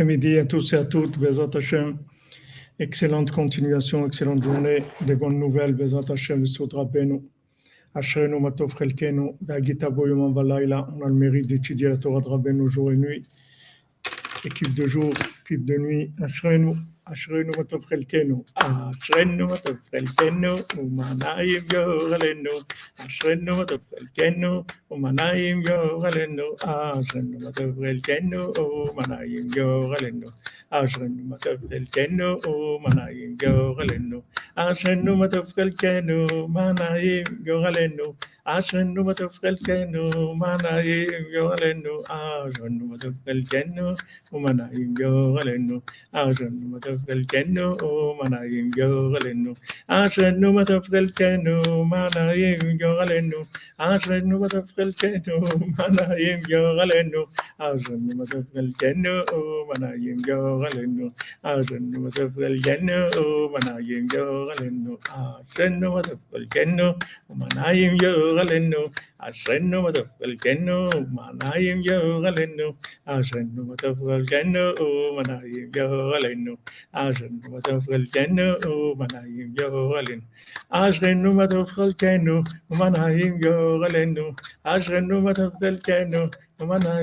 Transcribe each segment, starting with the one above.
après-midi à tous et à toutes. Bezat Hashem. Excellente continuation, excellente journée. Des bonnes nouvelles. Bezat Hashem, Soudra Beno. Ashrenu Matov Chelkenu. Vagita Boyuman Valaila. On a le mérite d'étudier la Torah de Rabbeinu jour et nuit. Équipe de jour, équipe de nuit. Ashrenu. אשרינו מה טוב חלקנו, אשרינו מה טוב חלקנו, ומה נעים גורלנו, אשרינו מה טוב חלקנו, ומה נעים גורלנו, אשרינו מה טוב חלקנו, ומה נעים גורלנו, אשרינו מה טוב חלקנו, ומה נעים גורלנו, אשרינו מה טוב חלקנו, מה נעים גורלנו, Ashenu batufkelchenu, manayim yolenu. Ashenu batufkelchenu, manayim yolenu. Ashenu batufkelchenu, manayim yolenu. Ashenu batufkelchenu, manayim yolenu. Ashenu batufkelchenu, manayim yolenu. Ashenu batufkelchenu, manayim yolenu. Ashenu batufkelchenu, manayim yolenu. Ashenu batufkelchenu, manayim yolenu. ಯೋಗಲೆನ್ನು ಅಶ್ರನ್ನು ಮತಪ್ಪಲ್ ಕೆನ್ನು ಮನಾಯಿಂ ಯೋಗಲೆನ್ನು ಅಶ್ರನ್ನು ಮತಪ್ಪಲ್ ಕೆನ್ನು ಮನಾಯಿಂ ಯೋಗಲೆನ್ನು ಅಶ್ರನ್ನು ಮತಪ್ಪಲ್ ಕೆನ್ನು ಮನಾಯಿಂ ಯೋಗಲೆನ್ನು ಅಶ್ರನ್ನು ಮತಪ್ಪಲ್ ಕೆನ್ನು ಮನಾಯಿಂ ಯೋಗಲೆನ್ನು ಅಶ್ರನ್ನು ಮತಪ್ಪಲ್ ಕೆನ್ನು mana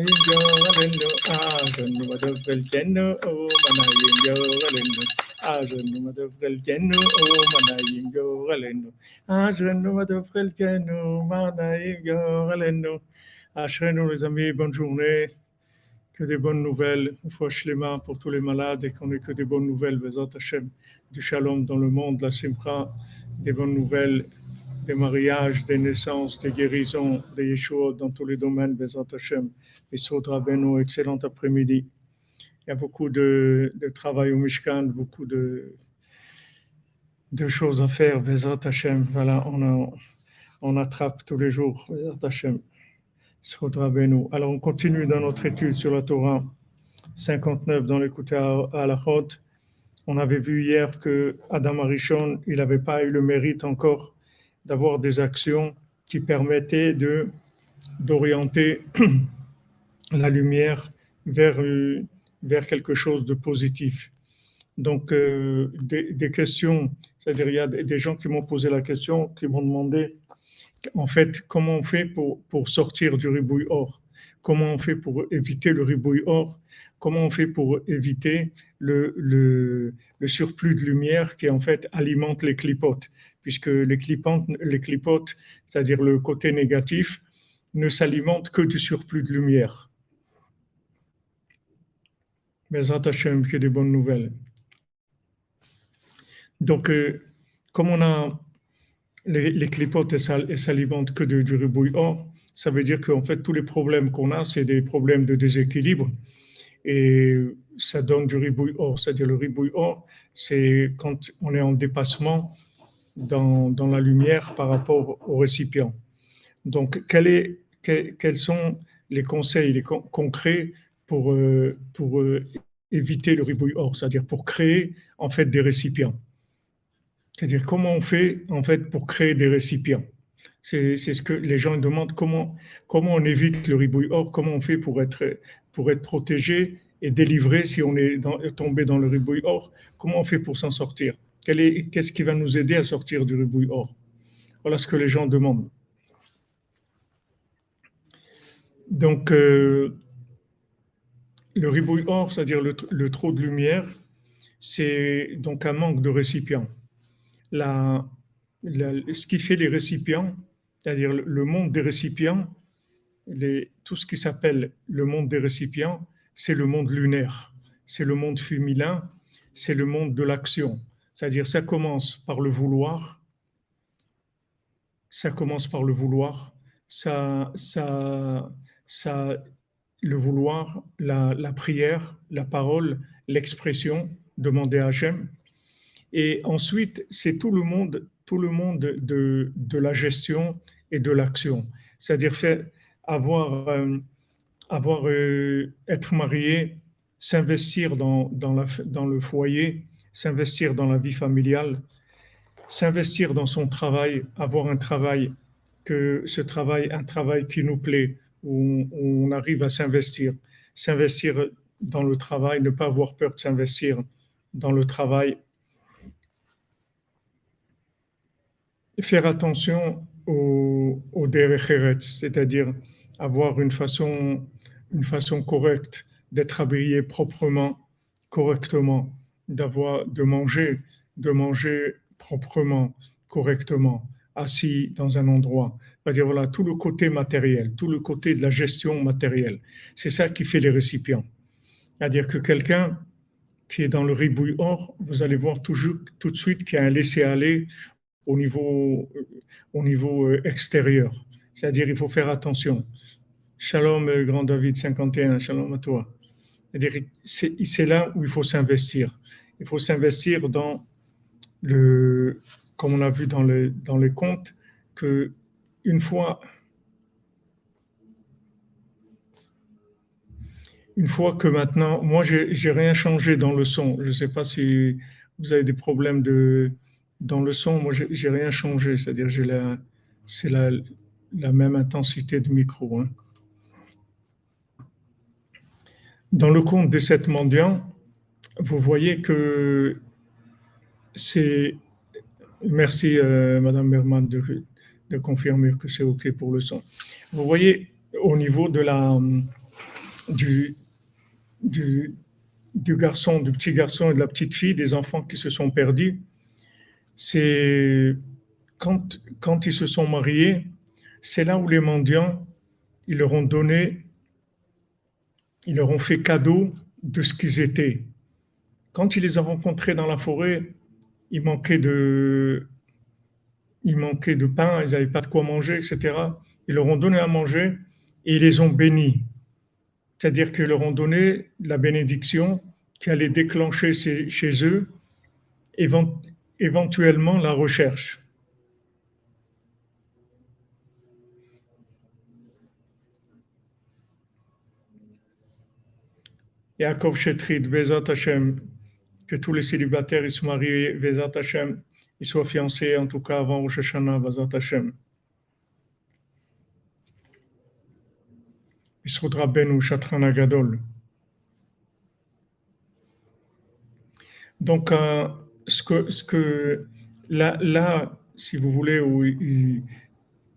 les amis, bonne journée, que des bonnes nouvelles, fouache les mains pour tous les malades et qu'on ait que des bonnes nouvelles, Bezat Hashem, du shalom dans le monde, la simcha, des bonnes nouvelles des mariages, des naissances, des guérisons, des yeshua dans tous les domaines, Bezat Hashem, et Sodra Beno, excellent après-midi. Il y a beaucoup de, travail au Mishkan, beaucoup de, choses à faire, Bezat Hashem. Voilà, on, attrape tous les jours, Bezat Hashem. Alors, on continue dans notre étude sur la Torah 59 dans l'écoute à la Chod. On avait vu hier que Adam Arishon, il n'avait pas eu le mérite encore d'avoir des actions qui permettaient de d'orienter la lumière vers, vers quelque chose de positif. Donc, euh, des, questions, c'est-à-dire il y a des gens qui m'ont posé la question, qui m'ont demandé en fait, comment on fait pour, pour sortir du ribouille or? Comment on fait pour éviter le ribouille or? Comment on fait pour éviter le, le, surplus de lumière qui en fait alimente les clipotes? Puisque les clipotes, c'est-à-dire le côté négatif, ne s'alimentent que du surplus de lumière. Mais attachez un peu des bonnes nouvelles. Donc, euh, comme on a les, clipotes ne s'alimentent que de, du ribouille or, ça veut dire qu'en fait, tous les problèmes qu'on a, c'est des problèmes de déséquilibre. Et ça donne du ribouille or. C'est-à-dire le ribouille or, c'est quand on est en dépassement dans, la lumière par rapport au récipient. Donc, quel quels sont les conseils concrets pour, euh, euh, éviter le ribouille or, c'est-à-dire pour créer en fait des récipients? C'est-à-dire comment on fait en fait pour créer des récipients? C'est ce que les gens demandent comment on évite le ribouille or, comment on fait pour être protégé et délivré si on est tombé dans le ribouille or? Comment on fait pour s'en sortir? Qu'est-ce qui va nous aider à sortir du ribouille or? Voilà ce que les gens demandent. Donc euh, le ribouille or, c'est-à-dire le, trop de lumière, c'est donc un manque de récipients ce qui fait les récipients, c'est-à-dire le monde des récipients, tout ce qui s'appelle le monde des récipients, c'est le monde lunaire, c'est le monde féminin, c'est le monde de l'action. C'est-à-dire ça commence par le vouloir, ça commence par le vouloir, ça, ça, ça, le vouloir, la, prière, la parole, l'expression, demander à Hachem, et ensuite, c'est tout le monde, tout le monde de, de la gestion et de l'action. C'est-à-dire avoir, euh, avoir euh, être marié, s'investir dans, dans le foyer, s'investir dans la vie familiale, s'investir dans son travail, avoir un travail, que ce travail, un travail qui nous plaît, où, on arrive à s'investir, s'investir dans le travail, ne pas avoir peur de s'investir dans le travail. Faire attention au, au c'est-à-dire avoir une façon, une façon correcte d'être habillé proprement, correctement, d'avoir, de manger, de manger proprement, correctement, assis dans un endroit. C'est-à-dire, voilà, tout le côté matériel, tout le côté de la gestion matérielle. C'est ça qui fait les récipients. C'est-à-dire que quelqu'un qui est dans le ribouille or, vous allez voir toujours, tout de suite qu'il y a un laisser-aller au niveau, au niveau euh, extérieur. C'est-à-dire, il faut faire attention. Shalom, euh, grand David 51, shalom à toi. C'est là où il faut s'investir. Il faut s'investir dans le, comme on a vu dans, le, dans les comptes, que une fois, une fois que maintenant, moi, j'ai rien changé dans le son. Je ne sais pas si vous avez des problèmes de, dans le son. Moi, j'ai rien changé. C'est-à-dire, c'est la, la même intensité de micro. Hein. Dans le compte des sept mendiants, vous voyez que c'est. Merci, euh, Madame Berman, de, confirmer que c'est OK pour le son. Vous voyez, au niveau de la, du, du, du, garçon, du petit garçon et de la petite fille, des enfants qui se sont perdus, c'est quand, quand ils se sont mariés, c'est là où les mendiants, ils leur ont donné ils leur ont fait cadeau de ce qu'ils étaient. Quand il les a rencontrés dans la forêt, il manquait de, de pain, ils n'avaient pas de quoi manger, etc. Ils leur ont donné à manger et ils les ont bénis. C'est-à-dire qu'ils leur ont donné la bénédiction qui allait déclencher chez eux éventuellement la recherche. Yaakov Shetrit, Bezat Hashem, que tous les célibataires ils se marient, Bezat Hashem, ils soient fiancés, en tout cas avant Rosh Hashanah, Bezat Hashem. Isroud Benu Shatran Agadol. Donc, euh, ce, que, ce que là, là, si vous voulez,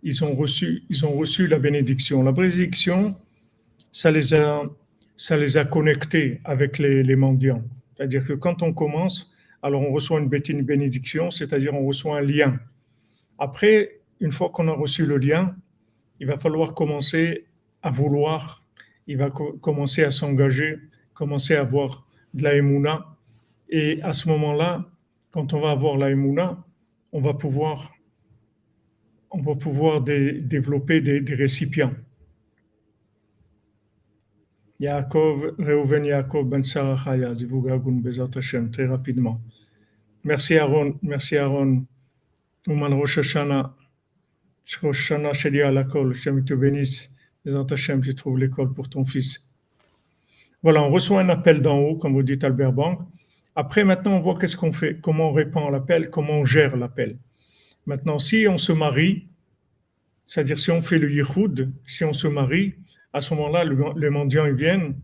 ils, ont reçu, ils ont reçu la bénédiction. La bénédiction, ça les a ça les a connectés avec les, mendiants. C'est-à-dire que quand on commence, alors on reçoit une bénédiction, c'est-à-dire on reçoit un lien. Après, une fois qu'on a reçu le lien, il va falloir commencer à vouloir, il va commencer à s'engager, commencer à avoir de la émouna. Et à ce moment-là, quand on va avoir la émouna, on va pouvoir, on va pouvoir développer des récipients. Yaakov, Reuven Yaakov Ben Sarachaya, Zivugagun Bezat Hashem, très rapidement. Merci Aaron, merci Aaron. Ouman Rosh Hashanah, Rosh Hashanah Sheli Alakol, Hashem te bénisse. Bezat Hashem, je trouve l'école pour ton fils. Voilà, on reçoit un appel d'en haut, comme vous dites Albert Bank. Après, maintenant, on voit qu'est-ce qu'on fait, comment on répond à l'appel, comment on gère l'appel. Maintenant, si on se marie, c'est-à-dire si on fait le yichud, si on se marie, à ce moment-là, les mendiants ils viennent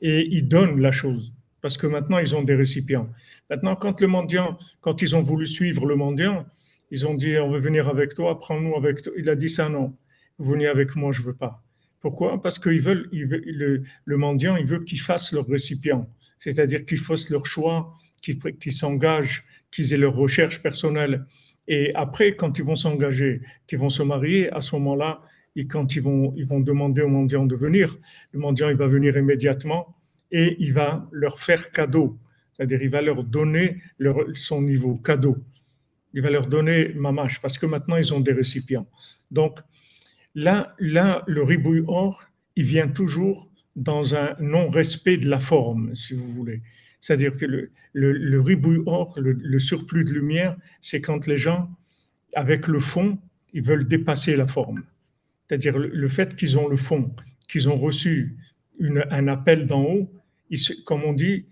et ils donnent la chose. Parce que maintenant, ils ont des récipients. Maintenant, quand le mendiant, quand ils ont voulu suivre le mendiant, ils ont dit On veut venir avec toi, prends-nous avec toi. Il a dit ça, non. Vous venez avec moi, je veux pas. Pourquoi? Parce qu'ils veulent, le, le, mendiant, il veut qu'ils fassent leur récipient. C'est-à-dire qu'ils fassent leur choix, qu'ils s'engagent, qu'ils aient leur recherche personnelle. Et après, quand ils vont s'engager, qu'ils vont se marier, à ce moment-là, et quand ils vont, ils vont demander au mendiant de venir, le mendiant il va venir immédiatement et il va leur faire cadeau, c'est-à-dire il va leur donner leur, son niveau cadeau. Il va leur donner mamache parce que maintenant ils ont des récipients. Donc là, là le ribouille or, il vient toujours dans un non-respect de la forme, si vous voulez. C'est-à-dire que le, le, ribouille or, le, le surplus de lumière, c'est quand les gens, avec le fond, ils veulent dépasser la forme c'est-à-dire le, fait qu'ils ont le fond, qu'ils ont reçu un appel d'en haut, comme on dit,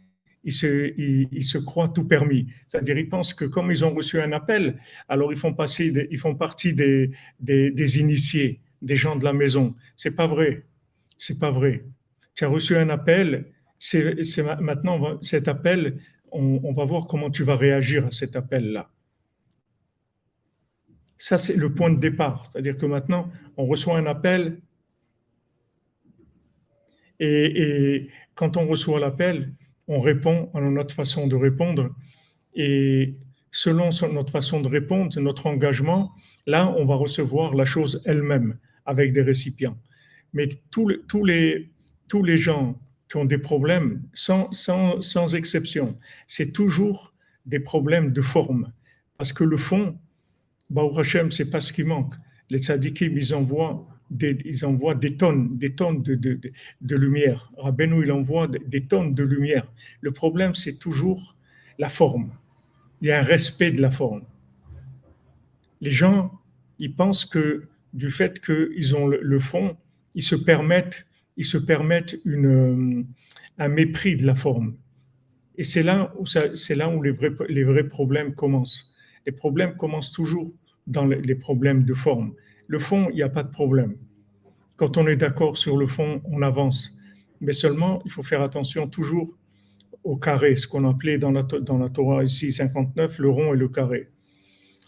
ils se, ils, se, croient tout permis. C'est-à-dire ils pensent que comme ils ont reçu un appel, alors ils font, passer ils font partie des, des, initiés, des gens de la maison. C'est pas vrai. C'est pas vrai. Tu as reçu un appel, c'est maintenant cet appel, on, va voir comment tu vas réagir à cet appel-là. Ça, c'est le point de départ. C'est-à-dire que maintenant, on reçoit un appel et, quand on reçoit l'appel, on répond à notre façon de répondre. Et selon notre façon de répondre, notre engagement, là, on va recevoir la chose elle-même avec des récipients. Mais tous les, tous les, tous les gens qui ont des problèmes, sans, sans, sans exception, c'est toujours des problèmes de forme. Parce que le fond, Baruch Hashem, c'est pas ce qui manque. Les tzadikim, ils envoient des, ils envoient des tonnes, des tonnes de, de, de, lumière. Rabbeinu, il envoie des tonnes de lumière. Le problème, c'est toujours la forme. Il y a un respect de la forme. Les gens, ils pensent que du fait qu'ils ont le, fond, ils se permettent, ils se permettent une, un mépris de la forme. Et c'est là où, c'est là où les, vrais, les vrais problèmes commencent. Les problèmes commencent toujours dans les problèmes de forme. Le fond, il n'y a pas de problème. Quand on est d'accord sur le fond, on avance. Mais seulement, il faut faire attention toujours au carré, ce qu'on appelait dans la, dans la Torah ici 59, le rond et le carré.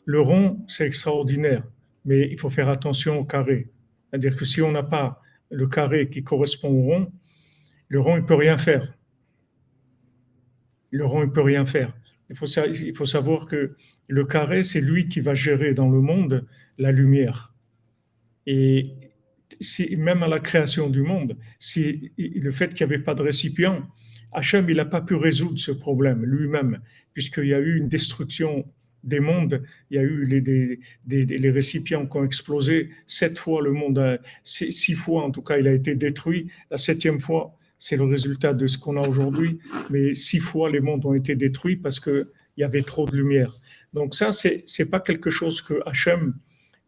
Le rond, c'est extraordinaire, mais il faut faire attention au carré. C'est-à-dire que si on n'a pas le carré qui correspond au rond, le rond, il peut rien faire. Le rond, il peut rien faire. Il faut savoir que le carré, c'est lui qui va gérer dans le monde la lumière. Et même à la création du monde, si, le fait qu'il n'y avait pas de récipient, Hachem, il n'a pas pu résoudre ce problème lui-même, puisqu'il y a eu une destruction des mondes, il y a eu les, des, récipients qui ont explosé. Sept fois le monde, six fois en tout cas, il a été détruit. La septième fois, c'est le résultat de ce qu'on a aujourd'hui, mais six fois les mondes ont été détruits parce qu'il y avait trop de lumière. Donc ça, c'est n'est pas quelque chose que Hachem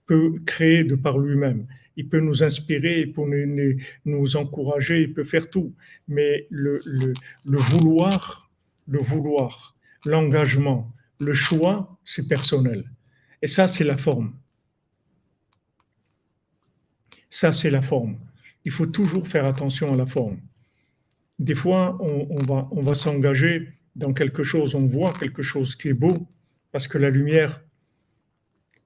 peut créer de par lui-même. Il peut nous inspirer, il peut nous, encourager, il peut faire tout. Mais le, vouloir, le vouloir, l'engagement, le choix, c'est personnel. Et ça, c'est la forme. Ça, c'est la forme. Il faut toujours faire attention à la forme. Des fois, on va s'engager dans quelque chose, on voit quelque chose qui est beau, parce que la lumière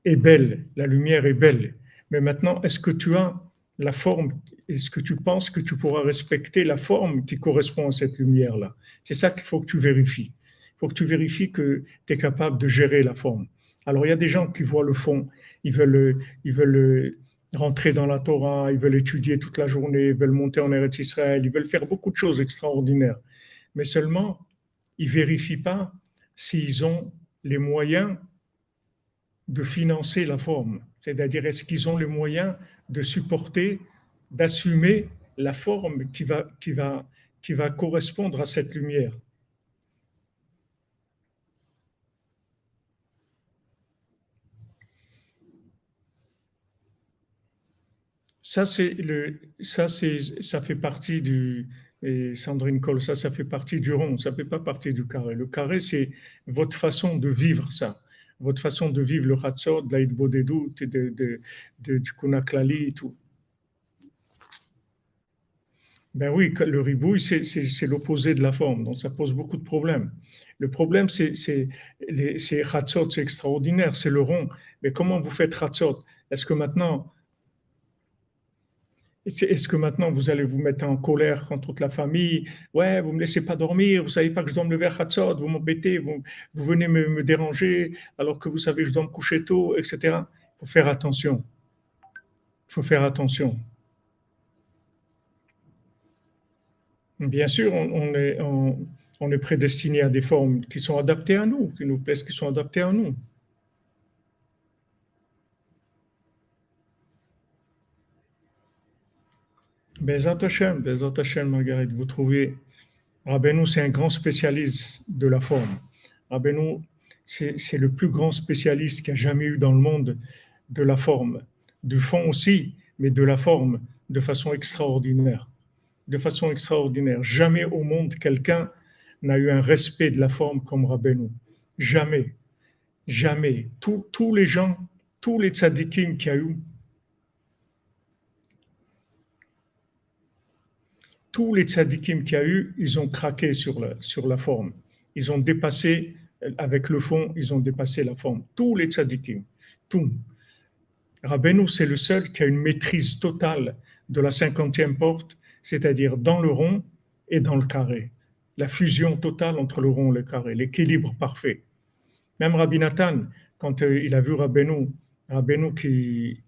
est belle, la lumière est belle. Mais maintenant, est-ce que tu as la forme, est-ce que tu penses que tu pourras respecter la forme qui correspond à cette lumière-là? C'est ça qu'il faut que tu vérifies. Il faut que tu vérifies que tu es capable de gérer la forme. Alors, il y a des gens qui voient le fond, ils veulent, ils veulent rentrer dans la Torah, ils veulent étudier toute la journée, ils veulent monter en Eretz Israël, ils veulent faire beaucoup de choses extraordinaires. Mais seulement, ils vérifient pas s'ils ont les moyens de financer la forme. C'est-à-dire, est-ce qu'ils ont les moyens de supporter, d'assumer la forme qui va, qui, va, qui va correspondre à cette lumière? Ça, c'est le, ça, c'est, ça fait partie du, et Sandrine Cole, ça, ça fait partie du rond, ça ne fait pas partie du carré. Le carré, c'est votre façon de vivre ça votre façon de vivre le Hatzot, de l'Aïd Bodedut, de, de, de, du Kunaklali et tout. Ben oui, le ribouille, c'est l'opposé de la forme, donc ça pose beaucoup de problèmes. Le problème, c'est Hatzot, c'est extraordinaire, c'est le rond. Mais comment vous faites Hatzot Est-ce que maintenant, est-ce que maintenant vous allez vous mettre en colère contre toute la famille? Ouais, vous me laissez pas dormir, vous savez pas que je dois me lever à Hatzot, vous m'embêtez, vous, venez me, déranger alors que vous savez que je dois me coucher tôt, etc. Il faut faire attention. Il faut faire attention. Bien sûr, on, est prédestiné à des formes qui sont adaptées à nous, qui nous plaisent, qui sont adaptées à nous. Bezat Hashem, Bezat Marguerite, vous trouvez, Rabbeinu, c'est un grand spécialiste de la forme. Rabbeinu, c'est le plus grand spécialiste qu'il y a jamais eu dans le monde de la forme, du fond aussi, mais de la forme de façon extraordinaire. De façon extraordinaire. Jamais au monde quelqu'un n'a eu un respect de la forme comme Rabbeinu. Jamais. Jamais. tous les gens, tous les tzadikim qu'il y a eu, tous les tzadikim qu'il y a eu, ils ont craqué sur la, sur la forme. Ils ont dépassé, avec le fond, ils ont dépassé la forme. Tous les tzadikim, tout. Rabbeinu, c'est le seul qui a une maîtrise totale de la cinquantième porte, c'est-à-dire dans le rond et dans le carré. La fusion totale entre le rond et le carré, l'équilibre parfait. Même Rabbi Nathan, quand euh, il a vu Rabbeinu, Rabbeinu qui,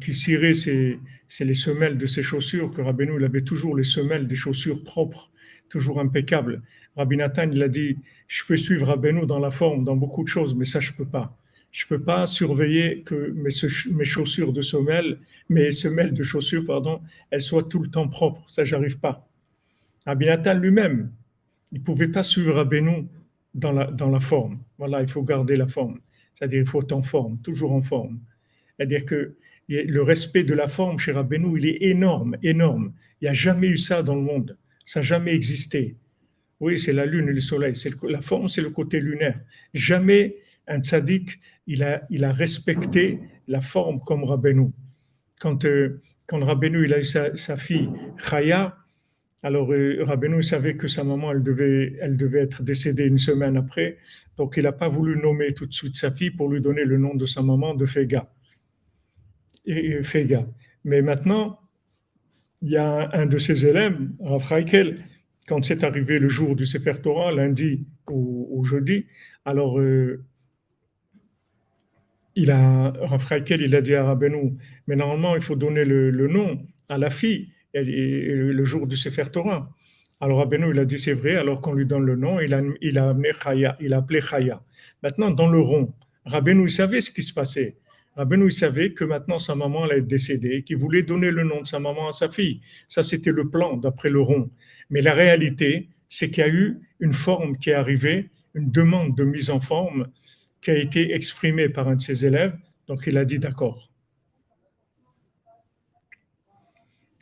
qui, cirait ses, les semelles de ses chaussures, que Rabbeinu, avait toujours les semelles des chaussures propres, toujours impeccables. Rabbi Nathan, il a dit, je peux suivre Rabbeinu dans la forme, dans beaucoup de choses, mais ça, je peux pas. Je peux pas surveiller que mes, chaussures de semelles, mes semelles de chaussures, pardon, elles soient tout le temps propres. Ça, j'arrive pas. Rabbi Nathan lui-même, il pouvait pas suivre Rabbeinu dans la, dans la forme. Voilà, il faut garder la forme. C'est-à-dire, il faut être en forme, toujours en forme. C'est-à-dire que le respect de la forme chez Rabbeinu, il est énorme, énorme. Il n'y a jamais eu ça dans le monde. Ça n'a jamais existé. Oui, c'est la lune et le soleil. C'est la forme, c'est le côté lunaire. Jamais un tzaddik, il a, respecté la forme comme Rabbeinu. Quand, euh, Rabbeinu, il a eu sa, fille Chaya, alors euh, Rabbeinu savait que sa maman, elle devait être décédée une semaine après. Donc, il n'a pas voulu nommer tout de suite sa fille pour lui donner le nom de sa maman, de Fega Mais maintenant, il y a un de ses élèves, Rav quand c'est arrivé le jour du Sefer Torah, lundi ou, jeudi, alors euh, il a, Rav il a dit à Rabbeinu, mais normalement il faut donner le, nom à la fille le jour du Sefer Torah. Alors Rabbeinu, il a dit c'est vrai, alors qu'on lui donne le nom, il a, il a amené Chaya, il a appelé Chaya. Maintenant, dans le rond, Rabbeinu, il savait ce qui se passait. Rabbeinu, il savait que maintenant sa maman allait être décédée, qu'il voulait donner le nom de sa maman à sa fille. Ça, c'était le plan d'après le rond. Mais la réalité, c'est qu'il y a eu une forme qui est arrivée, une demande de mise en forme qui a été exprimée par un de ses élèves. Donc, il a dit d'accord.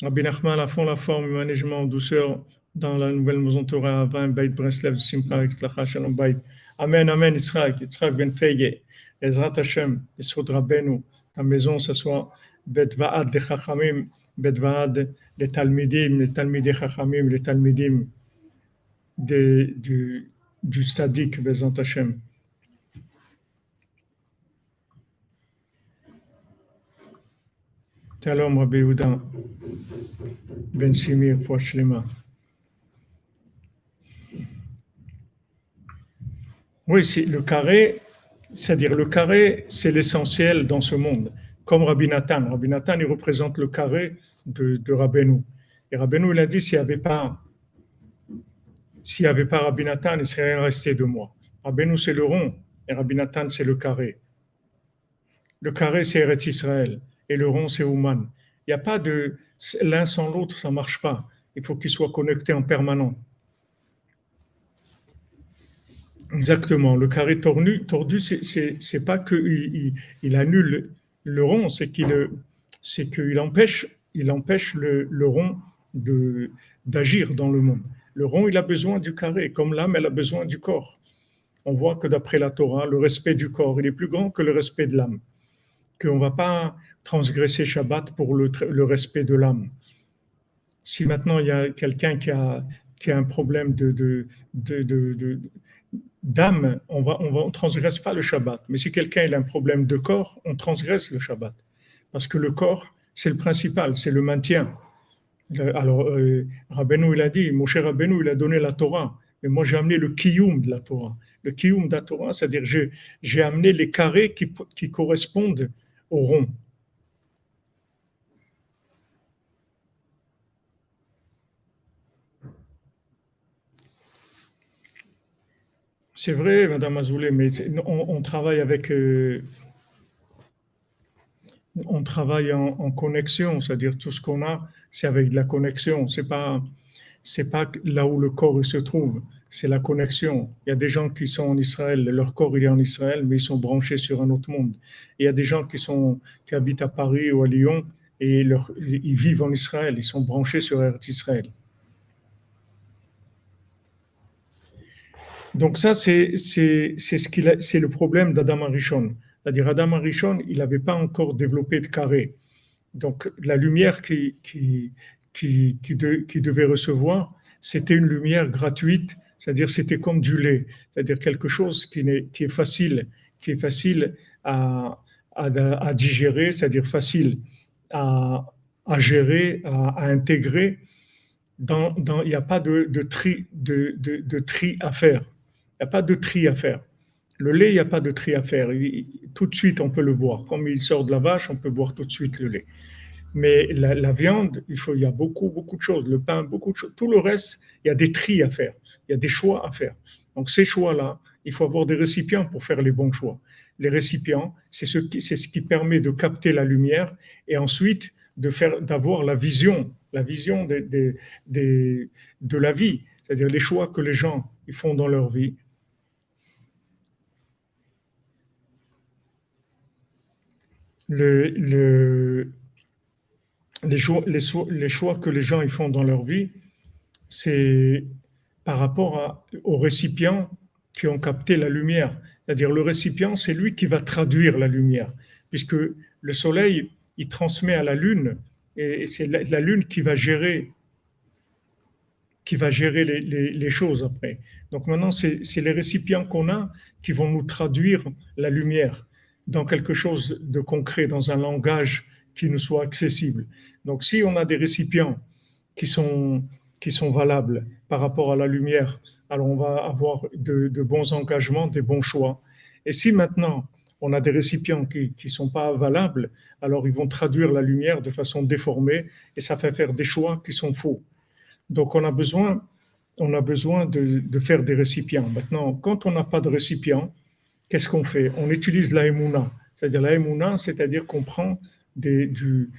Rabbi Nachman a fond la forme, management en douceur dans la nouvelle maison Torah à 20, Beit Breslev, Simcha, Beit. Amen, Amen, Yitzhak, Yitzhak Ben Fege. Ezrat Hashem, Yesod Rabbeinu, ta maison, ce soit Bet Vaad les Chachamim, Bet Vaad les Talmidim, les Talmidei Chachamim, les Talmidim de, du, du Sadik, Bezant Hashem. Shalom Rabbi Yehuda Ben Simir, Shlema. Oui, c'est le carré c'est-à-dire le carré, c'est l'essentiel dans ce monde. Comme Rabbi Nathan. Rabbi il représente le carré de, de. Et Rabbeinu, il a dit, s'il n'y avait pas, s'il n'y avait pas Rabbi Nathan, il serait resté de moi. Rabbeinu, c'est le rond, et Rabbi Nathan, c'est le carré. Le carré, c'est Eretz Israël, et le rond, c'est Ouman. Il n'y a pas de, l'un sans l'autre, ça ne marche pas. Il faut qu'ils soient connectés en permanence. Exactement. Le carré tordu, tordu c'est pas qu'il il, annule le rond, c'est qu'il c'est qu'il empêche, il empêche le, le rond d'agir dans le monde. Le rond, il a besoin du carré, comme l'âme, elle a besoin du corps. On voit que d'après la Torah, le respect du corps, il est plus grand que le respect de l'âme. Qu'on ne va pas transgresser Shabbat pour le, respect de l'âme. Si maintenant il y a quelqu'un qui a, qui a un problème de, de d'âme, on ne on, transgresse pas le Shabbat. Mais si quelqu'un a un problème de corps, on transgresse le Shabbat. Parce que le corps, c'est le principal, c'est le maintien. alors, euh, il a dit, mon cher Rabbeinu, il a donné la Torah. Mais moi, j'ai amené le kiyum de la Torah. Le kiyum de la Torah, c'est-à-dire j'ai amené les carrés qui, qui correspondent au rond. C'est vrai, Madame Azoulay, mais on, travaille avec. Euh, on travaille en, connexion, c'est-à-dire tout ce qu'on a, c'est avec de la connexion. C'est pas, c'est pas là où le corps se trouve, c'est la connexion. Il y a des gens qui sont en Israël, leur corps il est en Israël, mais ils sont branchés sur un autre monde. il y a des gens qui sont qui habitent à Paris ou à Lyon et ils vivent en Israël, ils sont branchés sur Israël. Donc ça, c'est le problème d'Adam Arishon. C'est-à-dire Adam Arishon, il n'avait pas encore développé de carré. Donc la lumière qui, qui, qui, qui, devait recevoir, c'était une lumière gratuite, c'est-à-dire c'était comme du lait, c'est-à-dire quelque chose qui est, qui est facile, qui est facile à, à, à digérer, c'est-à-dire facile à, à gérer, à, intégrer. Dans, dans, il n'y a pas de, de tri, de, de, de, tri à faire. Il n'y a pas de tri à faire. Le lait, il n'y a pas de tri à faire. tout de suite, on peut le boire. Comme il sort de la vache, on peut boire tout de suite le lait. Mais la, viande, il, y a beaucoup, beaucoup de choses. Le pain, beaucoup de choses. Tout le reste, il y a des tris à faire. Il y a des choix à faire. Donc, ces choix-là, il faut avoir des récipients pour faire les bons choix. Les récipients, c'est ce qui, ce qui permet de capter la lumière et ensuite de d'avoir la vision, la vision de, de, de la vie. C'est-à-dire les choix que les gens ils font dans leur vie le, les, choix, les, choix, que les gens ils font dans leur vie, c'est par rapport aux récipients qui ont capté la lumière. C'est-à-dire le récipient, c'est lui qui va traduire la lumière, puisque le soleil, il transmet à la lune, et c'est la, lune qui va gérer qui va gérer les, les choses après. Donc maintenant, c'est les récipients qu'on a qui vont nous traduire la lumière dans quelque chose de concret, dans un langage qui nous soit accessible. Donc si on a des récipients qui sont, qui sont valables par rapport à la lumière, alors on va avoir de, bons engagements, des bons choix. Et si maintenant on a des récipients qui ne sont pas valables, alors ils vont traduire la lumière de façon déformée et ça fait faire des choix qui sont faux. Donc on a besoin, on a besoin de, de faire des récipients. Maintenant, quand on n'a pas de récipients, qu'est-ce qu'on fait? On utilise la C'est-à-dire la c'est-à-dire qu'on prend du,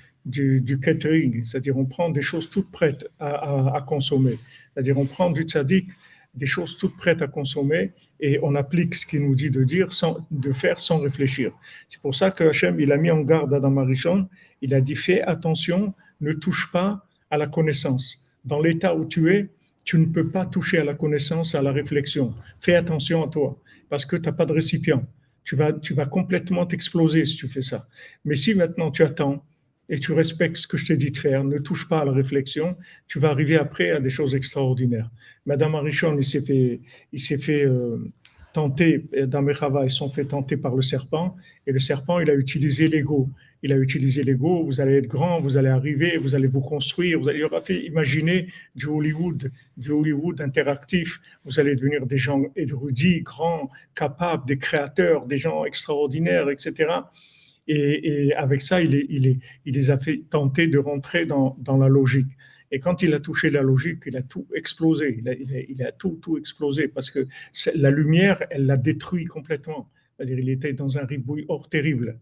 catering, c'est-à-dire on prend des choses toutes prêtes à, consommer. C'est-à-dire on prend du tzaddik, des choses toutes prêtes à consommer et on applique ce qu'il nous dit de dire, de faire sans réfléchir. C'est pour ça que Hachem, il a mis en garde Adam Arishon, il a dit fais attention, ne touche pas à la connaissance. Dans l'état où tu es, tu ne peux pas toucher à la connaissance, à la réflexion. Fais attention à toi parce que tu n'as pas de récipient. Tu vas, tu vas complètement t'exploser si tu fais ça. Mais si maintenant tu attends et tu respectes ce que je t'ai dit de faire, ne touche pas à la réflexion, tu vas arriver après à des choses extraordinaires. Madame Arichon, il s'est fait, il s'est fait euh, tenter, dans Mechava, ils sont fait tenter par le serpent, et le serpent, il a utilisé l'ego il a utilisé l'ego, vous allez être grand, vous allez arriver, vous allez vous construire, vous allez, il aura fait imaginer du Hollywood, du Hollywood interactif, vous allez devenir des gens érudits, grands, capables, des créateurs, des gens extraordinaires, etc. Et, avec ça, il, les a fait tenter de rentrer dans, la logique. Et quand il a touché la logique, il a tout explosé, il a, il a, tout, tout explosé, parce que la lumière, elle l'a détruit complètement. C'est-à-dire, il était dans un ribouille hors terrible.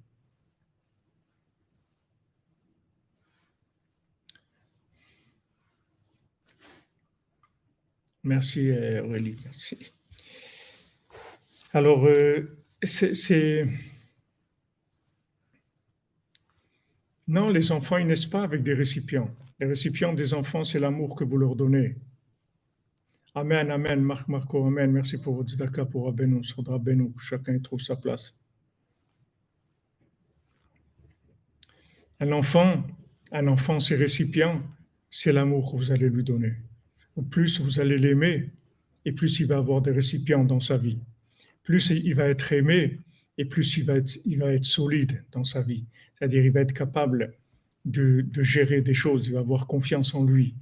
Merci euh, Aurélie, merci. Alors, euh, c'est... Non, les enfants, ils naissent pas avec des récipients. Les récipients des enfants, c'est l'amour que vous leur donnez. Amen, Amen, Marc Marco, Amen. Merci pour votre tzedaka, pour Rabbeinu, Sodra Rabbeinu, que chacun trouve sa place. Un enfant, un enfant, c'est récipient, c'est l'amour que vous allez lui donner plus vous allez l'aimer, et plus il va avoir des récipients dans sa vie. Plus il va être aimé, et plus il va être, solide dans sa vie. C'est-à-dire, il va être capable de, gérer des choses, il va avoir confiance en lui.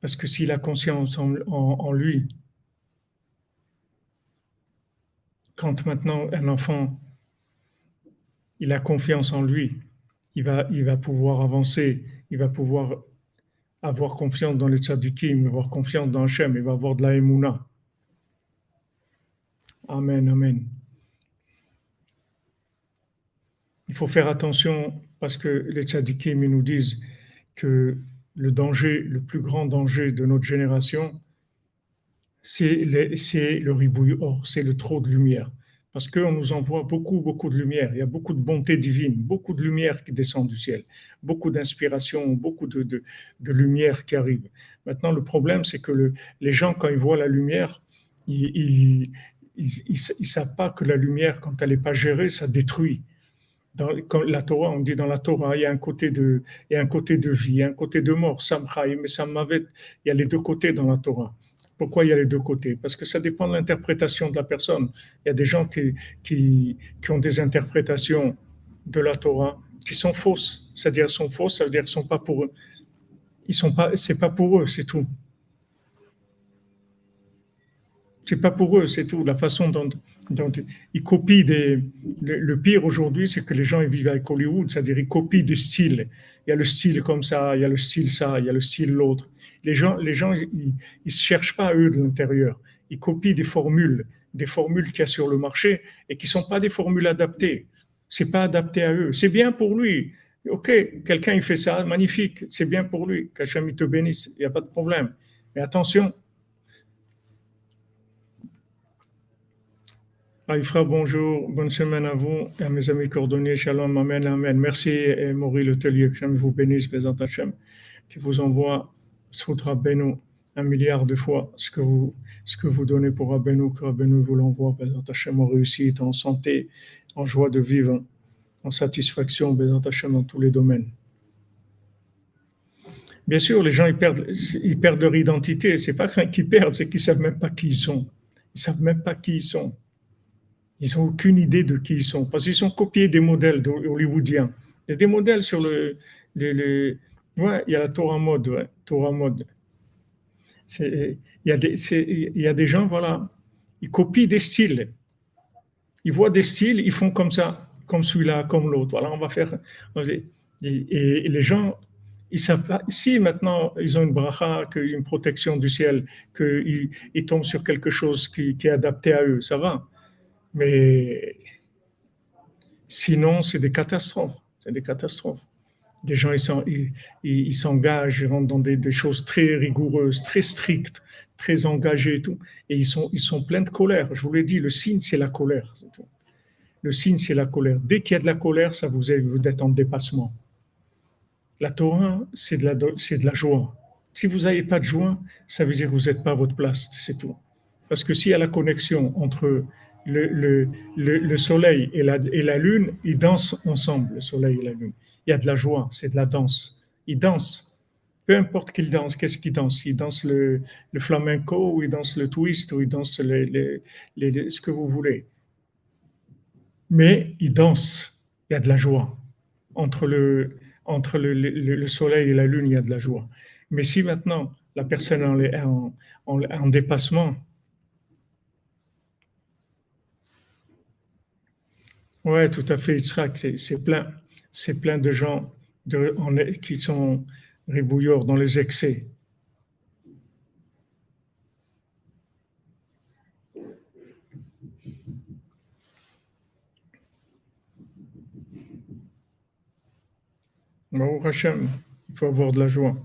Parce que s'il a confiance en, lui, quand maintenant un enfant, il a confiance en lui, il va, il va pouvoir avancer, il va pouvoir avoir confiance dans les tzadikim, avoir confiance dans Hachem, il va avoir de la émouna. Amen, amen. Il faut faire attention parce que les tzadikim nous disent que le danger, le plus grand danger de notre génération, c'est le ribouille or, c'est le trop de lumière parce qu'on nous envoie beaucoup, beaucoup de lumière. Il y a beaucoup de bonté divine, beaucoup de lumière qui descend du ciel, beaucoup d'inspiration, beaucoup de, lumière qui arrive. Maintenant, le problème, c'est que le, les gens, quand ils voient la lumière, ils ne savent pas que la lumière, quand elle n'est pas gérée, ça détruit. dans la Torah, on dit dans la Torah, il y a un côté de, il y a un côté de vie, un côté de mort, Samchaim et Sammavet. Il y a les deux côtés dans la Torah. Pourquoi il y a les deux côtés? Parce que ça dépend de l'interprétation de la personne. Il y a des gens qui, qui, qui ont des interprétations de la Torah qui sont fausses. C'est-à-dire sont fausses, ça veut dire qu'elles sont pas pour eux. Ils sont pas, c'est pas pour eux, c'est tout. C'est pas pour eux, c'est tout. La façon dont, ils copient des. Le, pire aujourd'hui, c'est que les gens ils vivent avec Hollywood, c'est-à-dire ils copient des styles. Il y a le style comme ça, il y a le style ça, il y a le style l'autre. Les gens, les gens, ils, ne se cherchent pas eux de l'intérieur. Ils copient des formules, des formules qu'il y a sur le marché et qui sont pas des formules adaptées. C'est pas adapté à eux. C'est bien pour lui. Ok, quelqu'un il fait ça, magnifique, c'est bien pour lui. Qu'Hachem te bénisse, il n'y a pas de problème. Mais attention, Aïfra, bonjour, bonne semaine à vous et à mes amis cordonniers. Shalom, amen, amen. Merci, et Maurice Letelier, que vous bénisse, Bézant Hachem, qui vous envoie Soutra Beno un milliard de fois ce que vous, ce que vous donnez pour Rabbeinu, que Rabbeinu vous l'envoie, Bézant Hachem, en réussite, en santé, en joie de vivre, en satisfaction, Bézant Hachem, dans tous les domaines. Bien sûr, les gens, ils perdent, ils perdent leur identité. C'est pas qu'ils perdent, c'est qu'ils savent même pas qui ils sont. Ils savent même pas qui ils sont. Ils n'ont aucune idée de qui ils sont, parce qu'ils ont copié des modèles hollywoodiens. Il y a des modèles sur le... ouais, il y a la Torah mode, ouais, Torah mode. Il y, a des, gens, voilà, ils copient des styles. Ils voient des styles, ils font comme ça, comme celui-là, comme l'autre. Voilà, on va faire... Et, les gens, ils savent pas, si maintenant ils ont une bracha, une protection du ciel, qu'ils ils tombent sur quelque chose qui, qui, est adapté à eux, ça va. Mais sinon, c'est des catastrophes. C'est des catastrophes. Les gens, ils s'engagent, ils, rentrent dans des, choses très rigoureuses, très strictes, très engagées et tout. Et ils sont, pleins de colère. Je vous l'ai dit, le signe, c'est la colère. Le signe, c'est la colère. Dès qu'il y a de la colère, ça vous, est, vous êtes en dépassement. La Torah, c'est de, la, joie. Si vous n'avez pas de joie, ça veut dire que vous n'êtes pas à votre place, c'est tout. Parce que s'il y a la connexion entre le, le, le, soleil et la lune, ils dansent ensemble, le soleil et la lune. Il y a de la joie, c'est de la danse. Ils dansent. Peu importe qu'ils dansent, qu'est-ce qu'ils dansent Ils dansent le, flamenco, ou ils dansent le twist, ou ils dansent les, les, ce que vous voulez. Mais ils dansent. Il y a de la joie. Entre, le, entre le, le, soleil et la lune, il y a de la joie. Mais si maintenant la personne est en, en, en dépassement, Oui, tout à fait, Yitzhak, c'est plein, c'est plein de gens qui sont ribouillards dans les excès. Bon, Hachem, il faut avoir de la joie.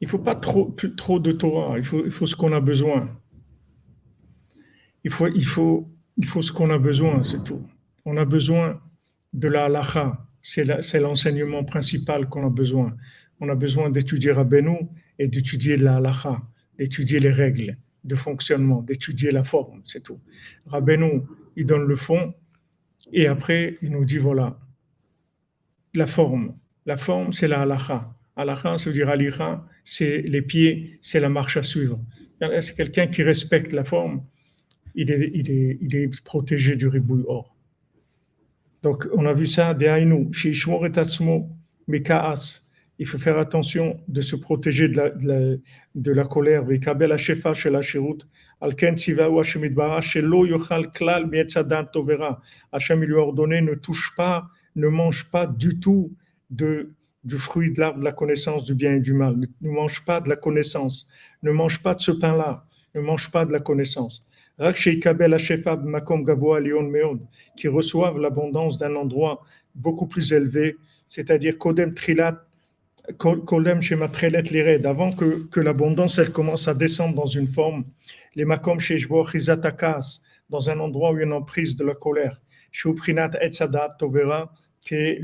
Il ne faut pas trop, trop de Torah, il faut, il faut ce qu'on a besoin. Il faut, il faut, il faut ce qu'on a besoin, c'est tout on a besoin de la halacha, c'est l'enseignement principal qu'on a besoin. On a besoin d'étudier Rabbeinu et d'étudier la halacha, d'étudier les règles de fonctionnement, d'étudier la forme, c'est tout. Rabbeinu, il donne le fond et après, il nous dit voilà, la forme. La forme, c'est la halacha. Halacha, ça veut dire alicha, c'est les pieds, c'est la marche à suivre. C'est quelqu'un qui respecte la forme, il est, il est, protégé du ribouille or. Donc, on a vu ça, il faut faire attention de se protéger de la, de la, de la colère. Hachem lui a ordonné ne touche pas, ne mange pas du tout de, du fruit de l'arbre de la connaissance du bien et du mal. Ne mange pas de la connaissance. Ne mange pas de ce pain-là. Ne mange pas de la connaissance qui reçoivent l'abondance d'un endroit beaucoup plus élevé, c'est-à-dire Kodem Trilat, Shematrelet Lired, avant que, que l'abondance elle commence à descendre dans une forme, les Makom Chizatakas, dans un endroit où il y a une emprise de la colère, Shuprinat Etzadat Tovera, qui est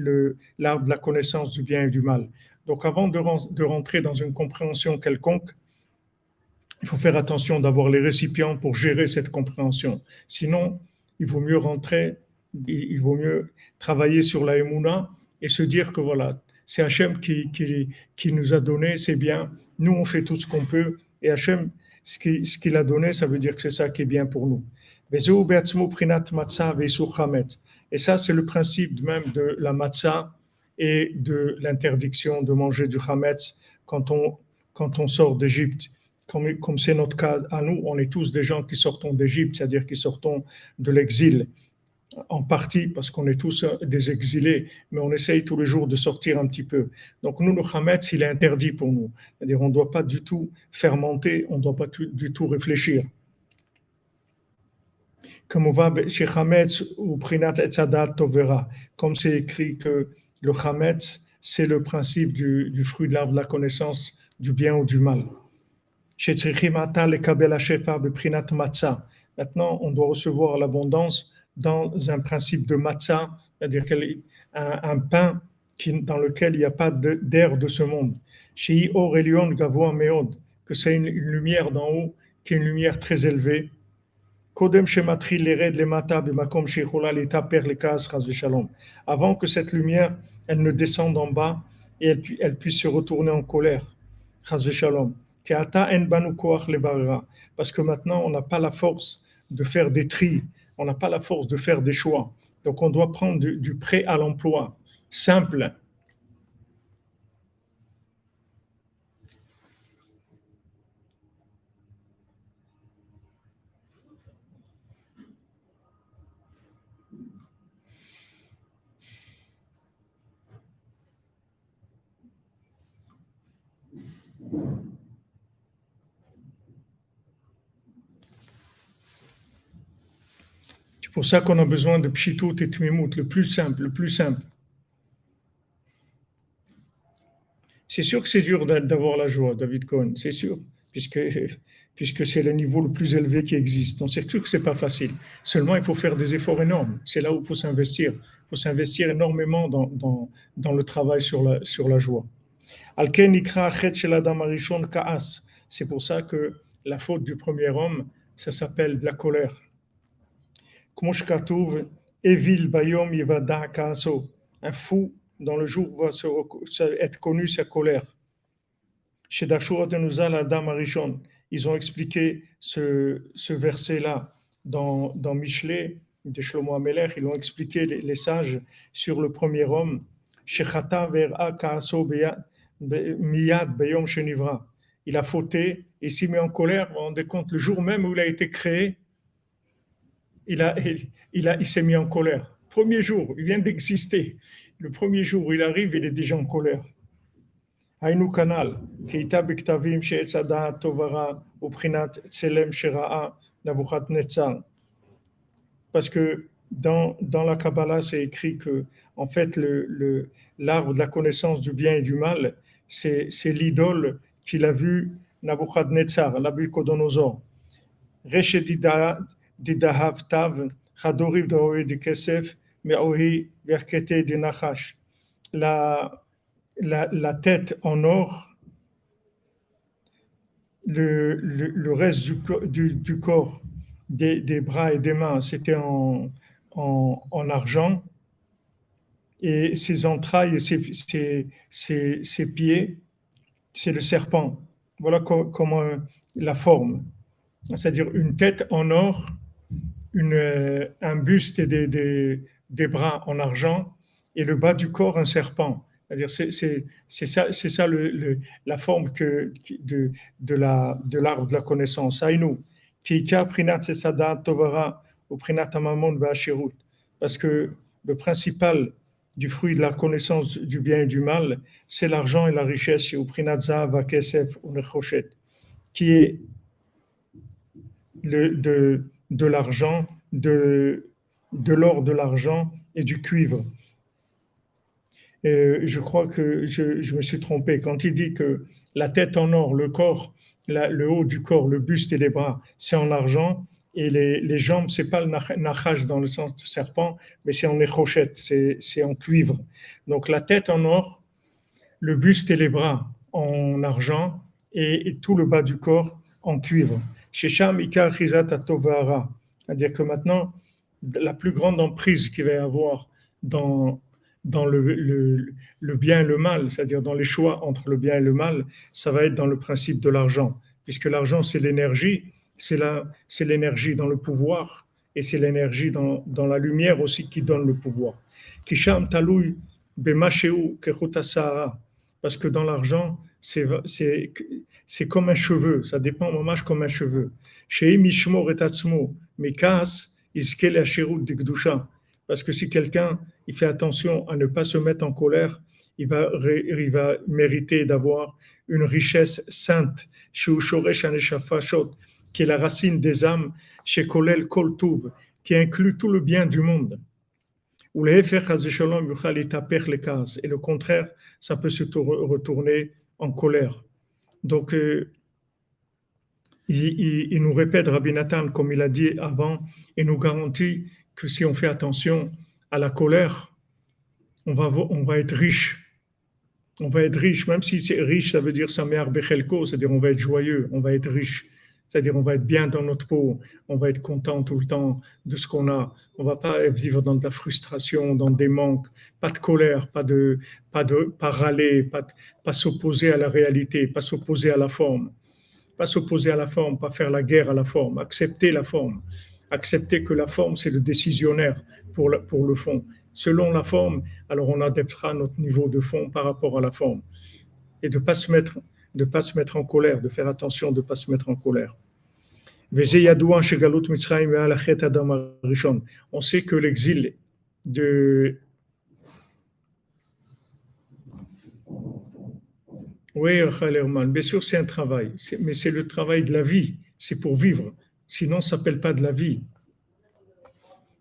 l'arbre de la connaissance du bien et du mal. Donc avant de rentrer dans une compréhension quelconque, il faut faire attention d'avoir les récipients pour gérer cette compréhension. Sinon, il vaut mieux rentrer il, vaut mieux travailler sur la Emouna et se dire que voilà, c'est Hachem qui, nous a donné, c'est bien. Nous, on fait tout ce qu'on peut. Et Hachem, ce qu'il a donné, ça veut dire que c'est ça qui est bien pour nous. Et ça, c'est le principe même de la matzah et de l'interdiction de manger du on, quand on sort d'Égypte. Comme, c'est notre cas à nous, on est tous des gens qui sortons d'Égypte, c'est-à-dire qui sortons de l'exil en partie parce qu'on est tous des exilés, mais on essaye tous les jours de sortir un petit peu. Donc nous, le Hametz, il est interdit pour nous. C'est-à-dire on ne doit pas du tout fermenter, on ne doit pas du tout réfléchir. Comme c'est écrit que le Hametz, c'est le principe du, du fruit de l'arbre de la connaissance du bien ou du mal. Maintenant, on doit recevoir l'abondance dans un principe de matzah, c'est-à-dire un, un pain qui, dans lequel il n'y a pas d'air de, ce monde. Que c'est une, lumière d'en haut, qui est une lumière très élevée. Avant que cette lumière, elle ne descende en bas et elle, puisse se retourner en colère. Parce que maintenant, on n'a pas la force de faire des tris on n'a pas la force de faire des choix. Donc on doit prendre du, prêt à l'emploi, simple. Pour ça qu'on a besoin de pshitout et tmimout, le plus simple, le plus simple. C'est sûr que c'est dur d'avoir la joie, David Cohen, c'est sûr, puisque, puisque c'est le niveau le plus élevé qui existe. On sait sûr que ce n'est pas facile. Seulement, il faut faire des efforts énormes. C'est là où il faut s'investir. Il faut s'investir énormément dans, dans, dans, le travail sur la, sur la joie. C'est pour ça que la faute du premier homme, ça s'appelle la colère. Un fou, dans le jour, va être connu sa colère. Chez Adam ils ont expliqué ce, verset-là. Dans, dans Michelet Shlomo ils ont expliqué les, sages sur le premier homme. Il a fauté et s'est mis en colère, on rendez compte, le jour même où il a été créé, il, a, il, a, il s'est mis en colère. Premier jour, il vient d'exister. Le premier jour où il arrive, il est déjà en colère. Parce que dans, dans la Kabbalah, c'est écrit que, en fait, le, le, l'arbre de la connaissance du bien et du mal, c'est, l'idole qu'il a vu Nabuchodonosor. Reshedida La, la, la tête en or, le, le, le reste du, du, du corps, des, des, bras et des mains, c'était en, en, en, argent. Et ses entrailles et ses, ses, ses, ses pieds, c'est le serpent. Voilà comment la forme. C'est-à-dire une tête en or une, euh, un buste et des, des, des, bras en argent et le bas du corps un serpent. C'est-à-dire c'est ça, c'est ça le, le, la forme que, de, de l'arbre de, de la connaissance. Aïnou, Kika prinat sada tovara ou prinat amamon Parce que le principal du fruit de la connaissance du bien et du mal, c'est l'argent et la richesse, ou prinat zav kesef ou qui est le, de, de l'argent, de, de l'or, de l'argent et du cuivre. Je crois que je, je, me suis trompé. Quand il dit que la tête en or, le corps, le haut du corps, le buste et les bras, c'est en argent, et les, les jambes, c'est pas le nachash dans le sens de serpent, mais c'est en échochette, c'est en cuivre. Donc la tête en or, le buste et les bras en argent, et tout le bas du corps en cuivre. C'est-à-dire que maintenant, la plus grande emprise qu'il va y avoir dans, dans le, bien et le mal, c'est-à-dire dans les choix entre le bien et le mal, ça va être dans le principe de l'argent, puisque l'argent, c'est l'énergie, c'est l'énergie dans le pouvoir, et c'est l'énergie dans, dans, la lumière aussi qui donne le pouvoir. Parce que dans l'argent, c'est comme un cheveu, ça dépend moment comme un cheveu. Chez Mishmor et Mikas, parce que si quelqu'un il fait attention à ne pas se mettre en colère, il va, il va mériter d'avoir une richesse sainte, qui est la racine des âmes, chez Kolel Koltuv, qui inclut tout le bien du monde. Et le contraire, ça peut se retourner en colère. Donc, euh, il, nous répète, Rabbi Nathan, comme il a dit avant, et nous garantit que si on fait attention à la colère, on va, être riche. On va être riche, même si c'est riche, ça veut dire Samer Bechelko, c'est-à-dire on va être joyeux, on va être riche. C'est-à-dire on va être bien dans notre peau, on va être content tout le temps de ce qu'on a. On va pas vivre dans de la frustration, dans des manques, pas de colère, pas de pas de pas râler, pas, pas s'opposer à la réalité, pas s'opposer à la forme pas s'opposer à la forme, pas faire la guerre à la forme, accepter la forme, accepter que la forme, c'est le décisionnaire pour pour le fond. Selon la forme, alors on adaptera notre niveau de fond par rapport à la forme. Et de pas, se mettre, de pas se mettre en colère, de faire attention de ne pas se mettre en colère. On sait que l'exil de, Oui, bien sûr, c'est un travail, mais c'est le travail de la vie, c'est pour vivre. Sinon, ça s'appelle pas de la vie.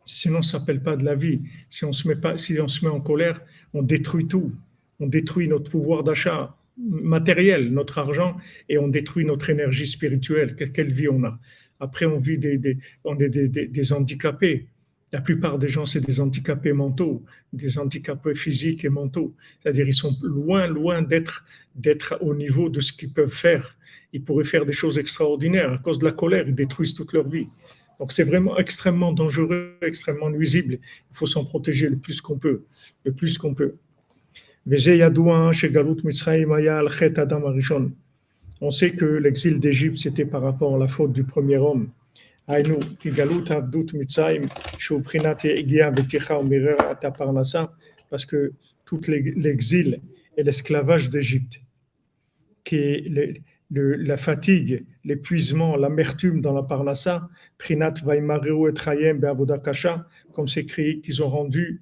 Sinon, ça s'appelle pas de la vie. Si on se met pas, si on se met en colère, on détruit tout. On détruit notre pouvoir d'achat matériel, notre argent, et on détruit notre énergie spirituelle. Quelle vie on a Après, on vit des, on est des handicapés. La plupart des gens, c'est des handicapés mentaux, des handicapés physiques et mentaux. C'est-à-dire, ils sont loin, loin d'être, d'être au niveau de ce qu'ils peuvent faire. Ils pourraient faire des choses extraordinaires. À cause de la colère, ils détruisent toute leur vie. Donc, c'est vraiment extrêmement dangereux, extrêmement nuisible. Il faut s'en protéger le plus qu'on peut, le plus qu'on peut. On sait que l'exil d'Égypte, c'était par rapport à la faute du premier homme. Parce que tout l'exil et l'esclavage d'Égypte, qui est la fatigue, l'épuisement, l'amertume dans la Parnassa, Prinat Vaimareu et Trayem Kasha, comme c'est écrit qu'ils ont rendu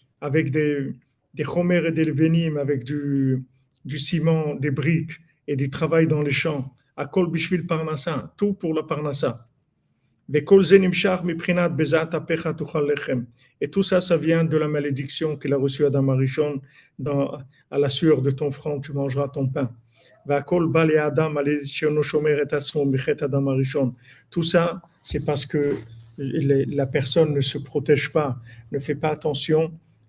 avec des, des et des venim, avec du, du ciment, des briques et du travail dans les champs. À tout pour la Parnassa. Et tout ça, ça vient de la malédiction qu'il a reçue Adam Arishon dans, à la sueur de ton front, tu mangeras ton pain. Tout ça, c'est parce que la personne ne se protège pas, ne fait pas attention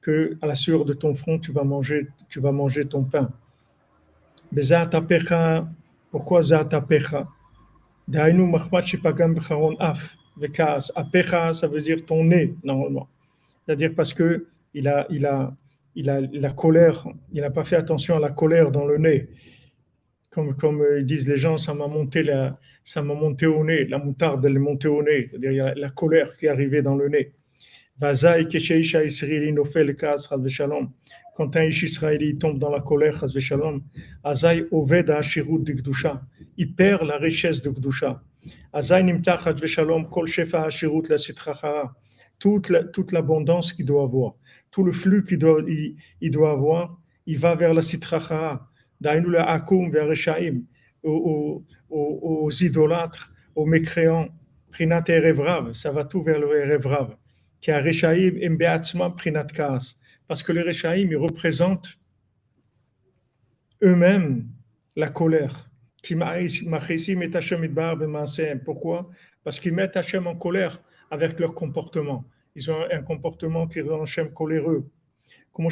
que à la sueur de ton front, tu vas manger, tu vas manger ton pain. Pourquoi Zatapecha Apecha, ça veut dire ton nez, normalement. C'est-à-dire parce que il a, il a, il a la colère, il n'a pas fait attention à la colère dans le nez. Comme, comme disent les gens, ça m'a monté, la, monté au nez, la moutarde, elle est montée au nez, c'est-à-dire il y a la colère qui est arrivée dans le nez. Quand un Ish tombe dans la colère, il perd la richesse de Gdusha. Toute, toute l'abondance qu'il doit avoir, tout le flux qu'il doit, il, doit avoir, il va vers la sitracha, akum, vers aux, aux, aux, idolâtres, aux mécréants, prinat erevrav, ça va tout vers le erevrav, qui a reshaim im prinat kas, parce que les reshaim, ils représentent eux-mêmes la colère. Pourquoi? Parce qu'ils mettent Hachem en colère avec leur comportement. Ils ont un comportement qui rend Hachem coléreux. Comme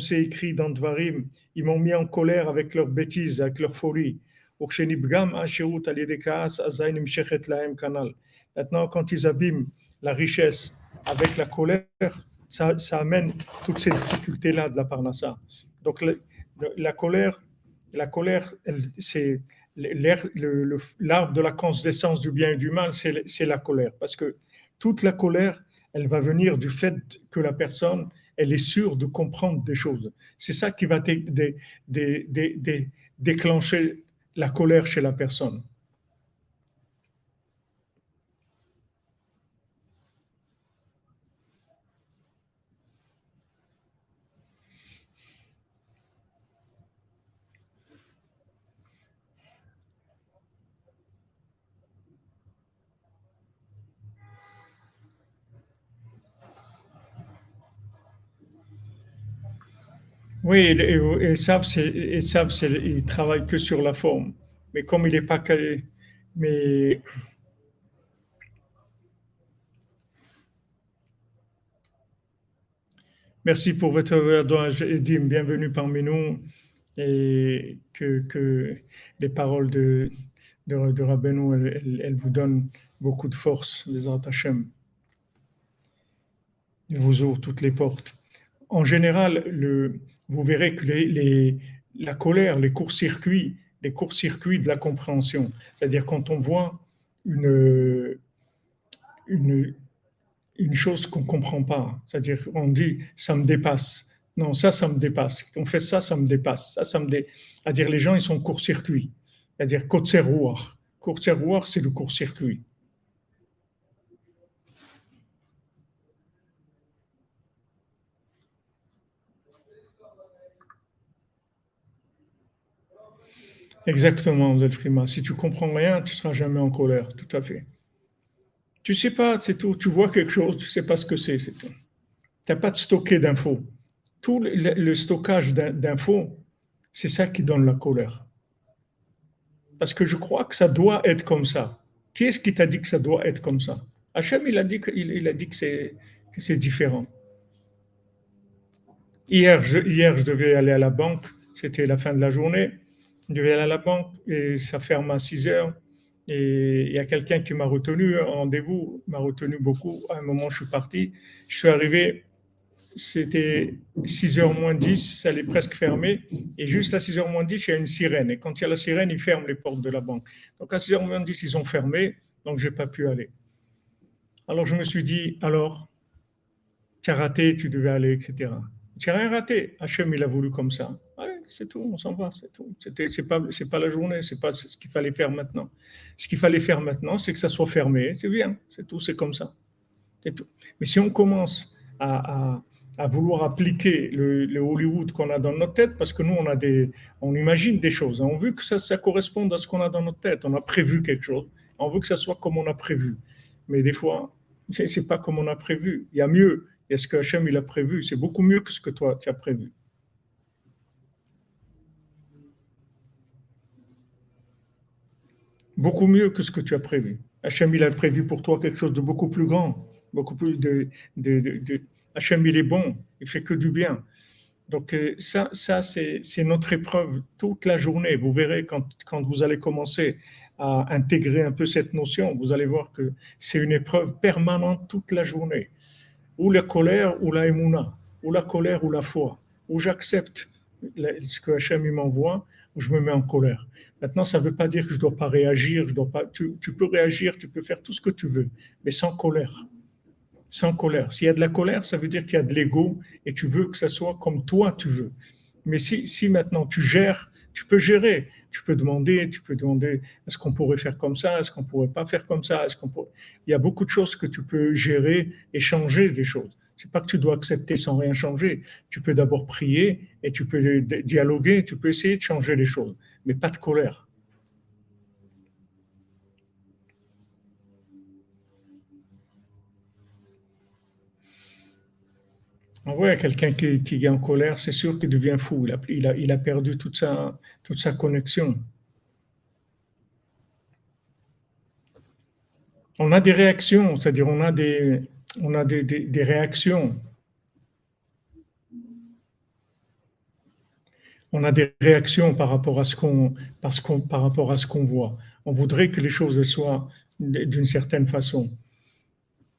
c'est écrit dans Dvarim, ils m'ont mis en colère avec leurs bêtises, avec leur folie. Maintenant, quand ils abîment la richesse avec la colère, ça, amène toutes ces difficultés-là de la parnassa. Donc, la colère, la colère, c'est l'arbre de la consistance du bien et du mal, c'est la colère. Parce que toute la colère, elle va venir du fait que la personne, elle est sûre de comprendre des choses. C'est ça qui va déclencher la colère chez la personne. Oui, et, savent, il travaille que sur la forme. Mais comme il n'est pas calé, mais Merci pour votre verdoage, Edim. Bienvenue parmi nous. Et que, les paroles de, de, de elles, vous donnent beaucoup de force, les Hachem. Il vous ouvre toutes les portes. En général, le, vous verrez que la colère, les courts-circuits, les courts-circuits de la compréhension, c'est-à-dire quand on voit une, une, chose qu'on ne comprend pas, c'est-à-dire qu'on dit ça me dépasse. Non, ça, ça me dépasse. On fait ça, ça me dépasse. Ça, ça me dé... C'est-à-dire les gens, ils sont court-circuits. C'est-à-dire Kotzerouar. Kotzerouar, c'est le court-circuit. Exactement, Delfrima. Si tu comprends rien, tu seras jamais en colère, tout à fait. Tu sais pas, c'est tout. Tu vois quelque chose, tu sais pas ce que c'est, c'est. Tu n'as pas de stocké d'infos. Tout le, stockage d'infos, c'est ça qui donne la colère. Parce que je crois que ça doit être comme ça. Qui est-ce qui t'a dit que ça doit être comme ça? Hachem, il a dit, il a dit que c'est différent. Hier hier, je devais aller à la banque, c'était la fin de la journée. Je vais aller à la banque et ça ferme à 6 heures. Et il y a quelqu'un qui m'a retenu, un rendez-vous, m'a retenu beaucoup. À un moment, je suis parti. Je suis arrivé, c'était 6h moins 10, ça allait presque fermer. Et juste à 6h moins 10, il y a une sirène. Et quand il y a la sirène, ils ferment les portes de la banque. Donc à 6h moins 10, ils ont fermé, donc je n'ai pas pu aller. Alors je me suis dit, alors, tu as raté, tu devais aller, etc. Tu n'as rien raté. Hachem, il a voulu comme ça c'est tout, on s'en va, c'est tout. C'est pas, pas la journée, c'est pas ce qu'il fallait faire maintenant. Ce qu'il fallait faire maintenant, c'est que ça soit fermé, c'est bien, c'est tout, c'est comme ça. Tout. Mais si on commence à, à, vouloir appliquer le, Hollywood qu'on a dans notre tête, parce que nous, on a des, on imagine des choses, on veut que ça, corresponde à ce qu'on a dans notre tête, on a prévu quelque chose, on veut que ça soit comme on a prévu. Mais des fois, c'est, c'est pas comme on a prévu. Il y a mieux. Il y a ce que Hachem il a prévu. C'est beaucoup mieux que ce que toi tu as prévu. Beaucoup mieux que ce que tu as prévu. Hachem, il a prévu pour toi quelque chose de beaucoup plus grand, beaucoup plus de... de, il est bon, il fait que du bien. Donc euh, ça, ça c'est notre épreuve toute la journée. Vous verrez quand, quand vous allez commencer à intégrer un peu cette notion, vous allez voir que c'est une épreuve permanente toute la journée. ou la colère ou la émouna, ou la colère ou la foi, ou j'accepte ce que Hachem m'envoie, ou je me mets en colère. Maintenant, ça ne veut pas dire que je ne dois pas réagir, tu, peux réagir, tu peux faire tout ce que tu veux, mais sans colère. Sans colère. S'il y a de la colère, ça veut dire qu'il y a de l'ego et tu veux que ça soit comme toi tu veux. Mais si, si maintenant tu gères, tu peux gérer. Tu peux demander, tu peux demander est-ce qu'on pourrait faire comme ça, est-ce qu'on pourrait pas faire comme ça, est-ce qu'on pourrait... Il y a beaucoup de choses que tu peux gérer et changer des choses. C'est pas que tu dois accepter sans rien changer. Tu peux d'abord prier et tu peux dialoguer, tu peux essayer de changer les choses, mais pas de colère. Voit quelqu'un qui, est en colère, c'est sûr qu'il devient fou. Il a, perdu toute sa, toute sa connexion. On a des réactions, c'est-à-dire on a des, on a des, des réactions. On a des réactions par rapport à ce qu'on, par rapport à ce qu'on voit. On voudrait que les choses soient d'une certaine façon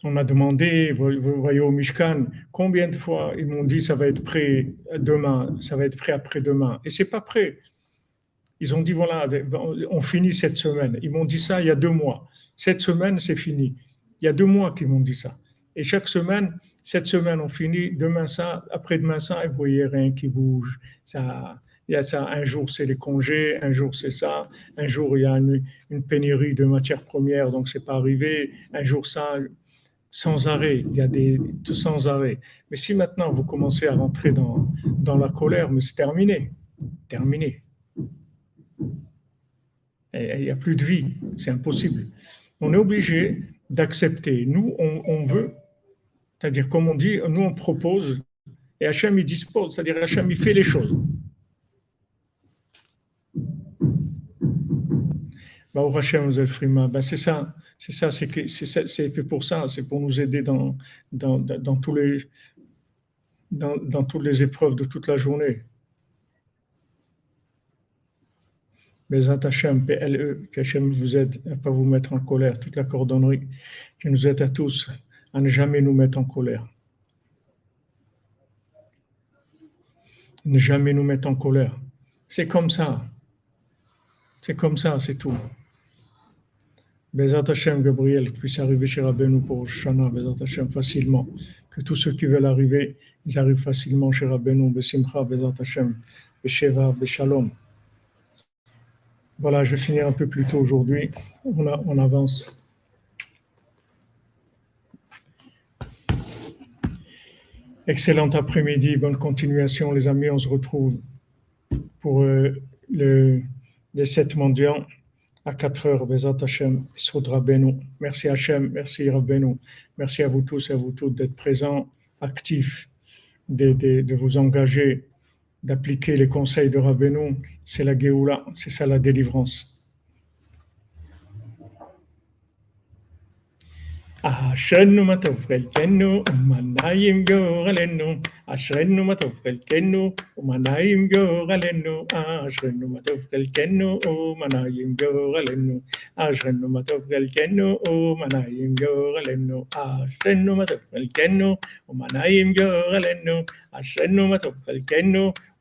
on a demandé, vous voyez au Mishkan, combien de fois ils m'ont dit ça va être prêt demain, ça va être prêt après-demain, et c'est pas prêt. Ils ont dit voilà, on finit cette semaine. Ils m'ont dit ça il y a deux mois. Cette semaine, c'est fini. Il y a deux mois qu'ils m'ont dit ça. Et chaque semaine, cette semaine, on finit, demain ça, après-demain ça, vous voyez rien qui bouge. Ça, il y a ça, un jour c'est les congés, un jour c'est ça, un jour il y a une, une pénurie de matières premières, donc c'est pas arrivé, un jour ça, sans arrêt, il y a des tout sans arrêt. Mais si maintenant vous commencez à rentrer dans, dans la colère, mais c'est terminé, terminé. il n'y a plus de vie, c'est impossible. On est obligé d'accepter. Nous, on, veut, c'est-à-dire comme on dit, nous on propose et Hachem il dispose, c'est-à-dire Hachem il fait les choses. Bah, Hachem, ben c'est ça. C'est ça, c'est fait pour ça, c'est pour nous aider dans, dans, dans tous les, dans, dans, toutes les épreuves de toute la journée. Mais Hachem, PLE, qu'Hachem vous aide à ne pas vous mettre en colère, toute la cordonnerie, qui nous aide à tous à ne jamais nous mettre en colère. Ne jamais nous mettre en colère. C'est comme ça. C'est comme ça, c'est tout. Bezat Hashem, Gabriel, puisse arriver chez Rabbeinu pour Shana, Bezat facilement. Que tous ceux qui veulent arriver, ils arrivent facilement chez Rabbeinu, Besimcha, Bezat Hashem, Besheva, Beshalom. Voilà, je vais finir un peu plus tôt aujourd'hui. On avance. Excellent après-midi, bonne continuation les amis. On se retrouve pour euh, le, les sept mendiants à 4 heures, Bezat Hashem, Rabbeinu. Merci Hachem, merci Rabbeinu. Merci à vous tous et à vous toutes d'être présents, actifs, de, vous engager, d'appliquer les conseils de Rabbeinu. C'est la Géoula, c'est ça la délivrance. אשרנו מה טוב חלקנו, ומנעים גורלנו. אשרנו מה טוב חלקנו, ומנעים גורלנו. אשרנו מה טוב חלקנו, ומנעים גורלנו. אשרנו מה טוב חלקנו, ומנעים גורלנו. אשרנו מה טוב חלקנו, ומנעים גורלנו. אשרנו מה טוב חלקנו,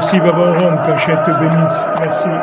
Merci Baba Rome, que te bénisse. Merci.